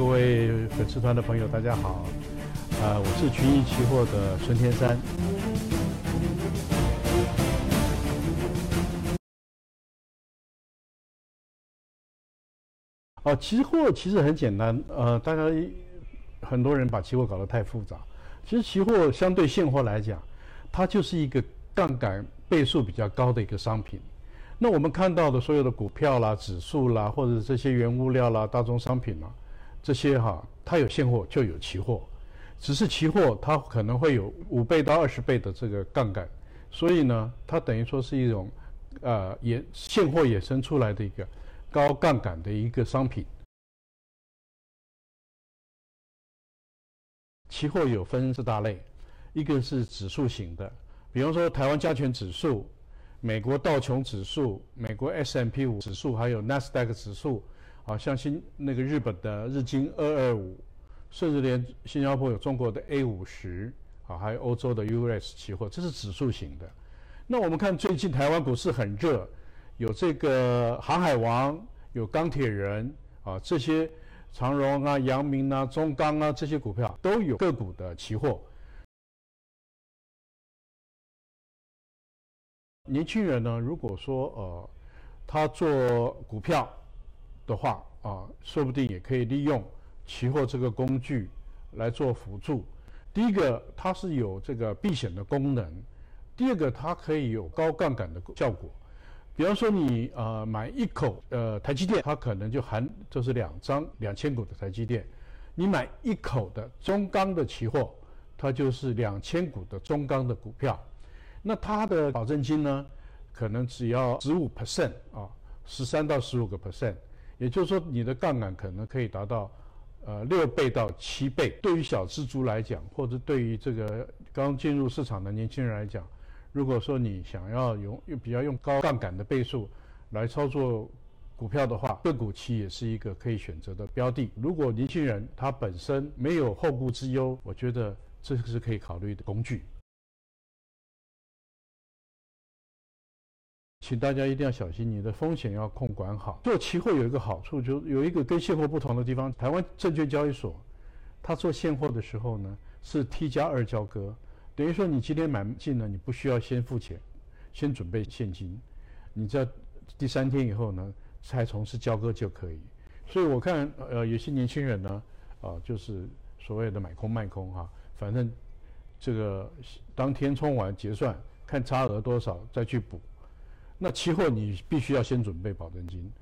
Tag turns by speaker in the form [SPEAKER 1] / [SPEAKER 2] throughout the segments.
[SPEAKER 1] 各位粉丝团的朋友，大家好，啊，我是群益期货的孙天山。哦，期货其实很简单，呃，大家很多人把期货搞得太复杂。其实期货相对现货来讲，它就是一个杠杆倍数比较高的一个商品。那我们看到的所有的股票啦、指数啦，或者这些原物料啦、大宗商品啦，这些哈，它有现货就有期货，只是期货它可能会有五倍到二十倍的这个杠杆，所以呢，它等于说是一种呃衍现货衍生出来的一个高杠杆的一个商品。期货有分四大类，一个是指数型的，比方说台湾加权指数。美国道琼指数、美国 S M P 五指数，还有纳斯达克指数，啊，像新那个日本的日经二二五，甚至连新加坡有中国的 A 五十，啊，还有欧洲的 U S 期货，这是指数型的。那我们看最近台湾股市很热，有这个航海王，有钢铁人，啊，这些长荣啊、阳明啊、中钢啊这些股票都有个股的期货。年轻人呢，如果说呃，他做股票的话啊，说不定也可以利用期货这个工具来做辅助。第一个，它是有这个避险的功能；第二个，它可以有高杠杆的效果。比方说，你呃买一口呃台积电，它可能就含就是两张两千股的台积电；你买一口的中钢的期货，它就是两千股的中钢的股票。那它的保证金呢，可能只要十五 percent 啊，十三到十五个 percent，也就是说你的杠杆可能可以达到呃六倍到七倍。对于小资族来讲，或者对于这个刚进入市场的年轻人来讲，如果说你想要用用比较用高杠杆的倍数来操作股票的话，个股期也是一个可以选择的标的。如果年轻人他本身没有后顾之忧，我觉得这个是可以考虑的工具。请大家一定要小心，你的风险要控管好。做期货有一个好处，就有一个跟现货不同的地方。台湾证券交易所，它做现货的时候呢，是 T 加二交割，等于说你今天买进呢，你不需要先付钱，先准备现金，你在第三天以后呢，才从事交割就可以。所以我看，呃，有些年轻人呢，啊，就是所谓的买空卖空哈，反正这个当天冲完结算，看差额多少再去补。那期货你必须要先准备保证金，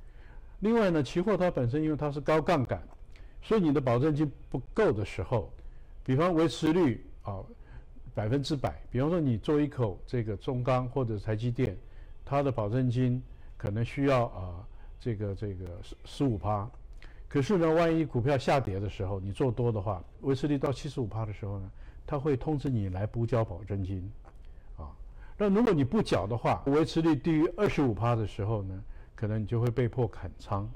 [SPEAKER 1] 另外呢，期货它本身因为它是高杠杆，所以你的保证金不够的时候，比方维持率啊百分之百，比方说你做一口这个中钢或者台积电，它的保证金可能需要啊这个这个十十五趴，可是呢，万一股票下跌的时候，你做多的话，维持率到七十五趴的时候呢，它会通知你来补交保证金。那如果你不缴的话，维持率低于二十五趴的时候呢，可能你就会被迫砍仓。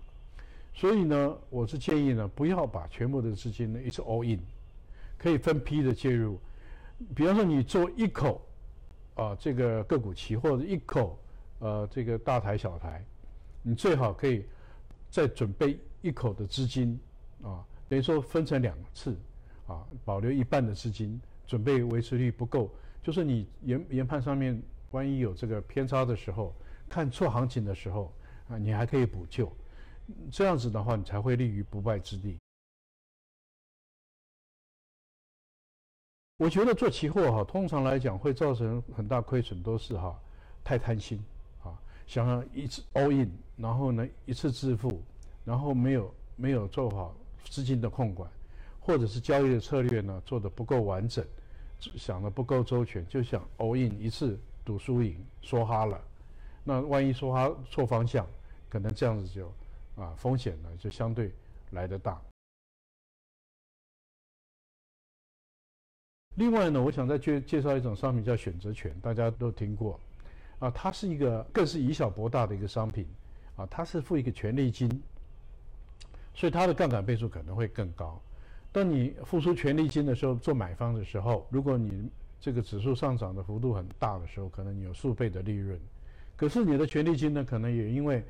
[SPEAKER 1] 所以呢，我是建议呢，不要把全部的资金呢一次 all in，可以分批的介入。比方说，你做一口啊这个个股期，或者一口呃这个大台小台，你最好可以再准备一口的资金啊，等于说分成两次啊，保留一半的资金，准备维持率不够。就是你研研判上面，万一有这个偏差的时候，看错行情的时候，啊，你还可以补救，这样子的话，你才会立于不败之地。我觉得做期货哈，通常来讲会造成很大亏损，都是哈太贪心啊，想要一次 all in，然后呢一次致富，然后没有没有做好资金的控管，或者是交易的策略呢做的不够完整。想的不够周全，就想 all in 一次赌输赢，说哈了，那万一说哈错方向，可能这样子就啊风险呢就相对来得大。另外呢，我想再介介绍一种商品叫选择权，大家都听过啊，它是一个更是以小博大的一个商品啊，它是付一个权利金，所以它的杠杆倍数可能会更高。当你付出权利金的时候，做买方的时候，如果你这个指数上涨的幅度很大的时候，可能你有数倍的利润。可是你的权利金呢，可能也因为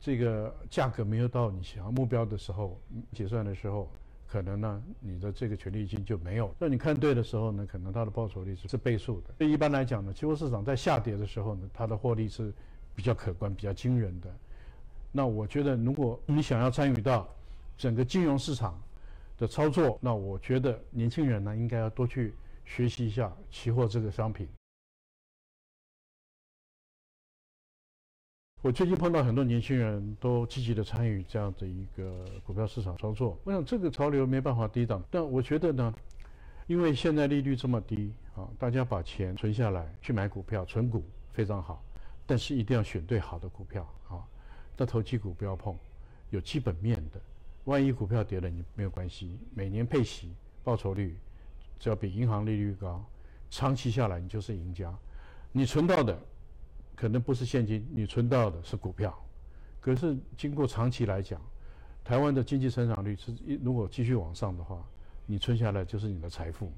[SPEAKER 1] 这个价格没有到你想要目标的时候，结算的时候，可能呢你的这个权利金就没有。那你看对的时候呢，可能它的报酬率是是倍数的。所以一般来讲呢，期货市场在下跌的时候呢，它的获利是比较可观、比较惊人的。那我觉得，如果你想要参与到整个金融市场的操作，那我觉得年轻人呢应该要多去学习一下期货这个商品。我最近碰到很多年轻人都积极的参与这样的一个股票市场操作。我想这个潮流没办法抵挡，但我觉得呢，因为现在利率这么低啊，大家把钱存下来去买股票，存股非常好，但是一定要选对好的股票啊。那投机股不要碰，有基本面的，万一股票跌了你没有关系，每年配息报酬率只要比银行利率高，长期下来你就是赢家。你存到的。可能不是现金，你存到的是股票，可是经过长期来讲，台湾的经济成长率是一如果继续往上的话，你存下来就是你的财富，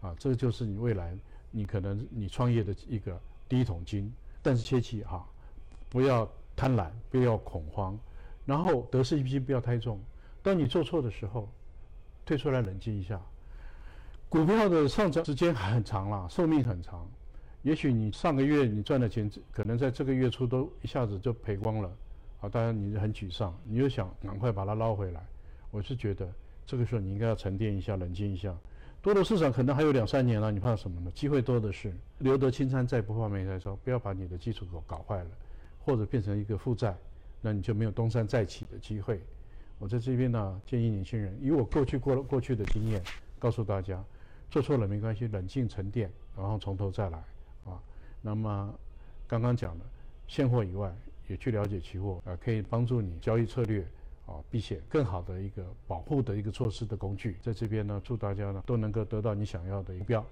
[SPEAKER 1] 啊，这个就是你未来你可能你创业的一个第一桶金。但是切记哈，不要贪婪，不要恐慌，然后得失心不要太重。当你做错的时候，退出来冷静一下。股票的上涨时间很长了，寿命很长。也许你上个月你赚的钱，可能在这个月初都一下子就赔光了，啊，当然你很沮丧，你就想赶快把它捞回来。我是觉得这个时候你应该要沉淀一下，冷静一下。多头市场可能还有两三年了，你怕什么呢？机会多的是。留得青山在，不怕没柴烧。不要把你的基础搞搞坏了，或者变成一个负债，那你就没有东山再起的机会。我在这边呢，建议年轻人，以我过去过了过去的经验，告诉大家，做错了没关系，冷静沉淀，然后从头再来。啊，那么刚刚讲的现货以外，也去了解期货，啊，可以帮助你交易策略啊避险更好的一个保护的一个措施的工具，在这边呢，祝大家呢都能够得到你想要的目标。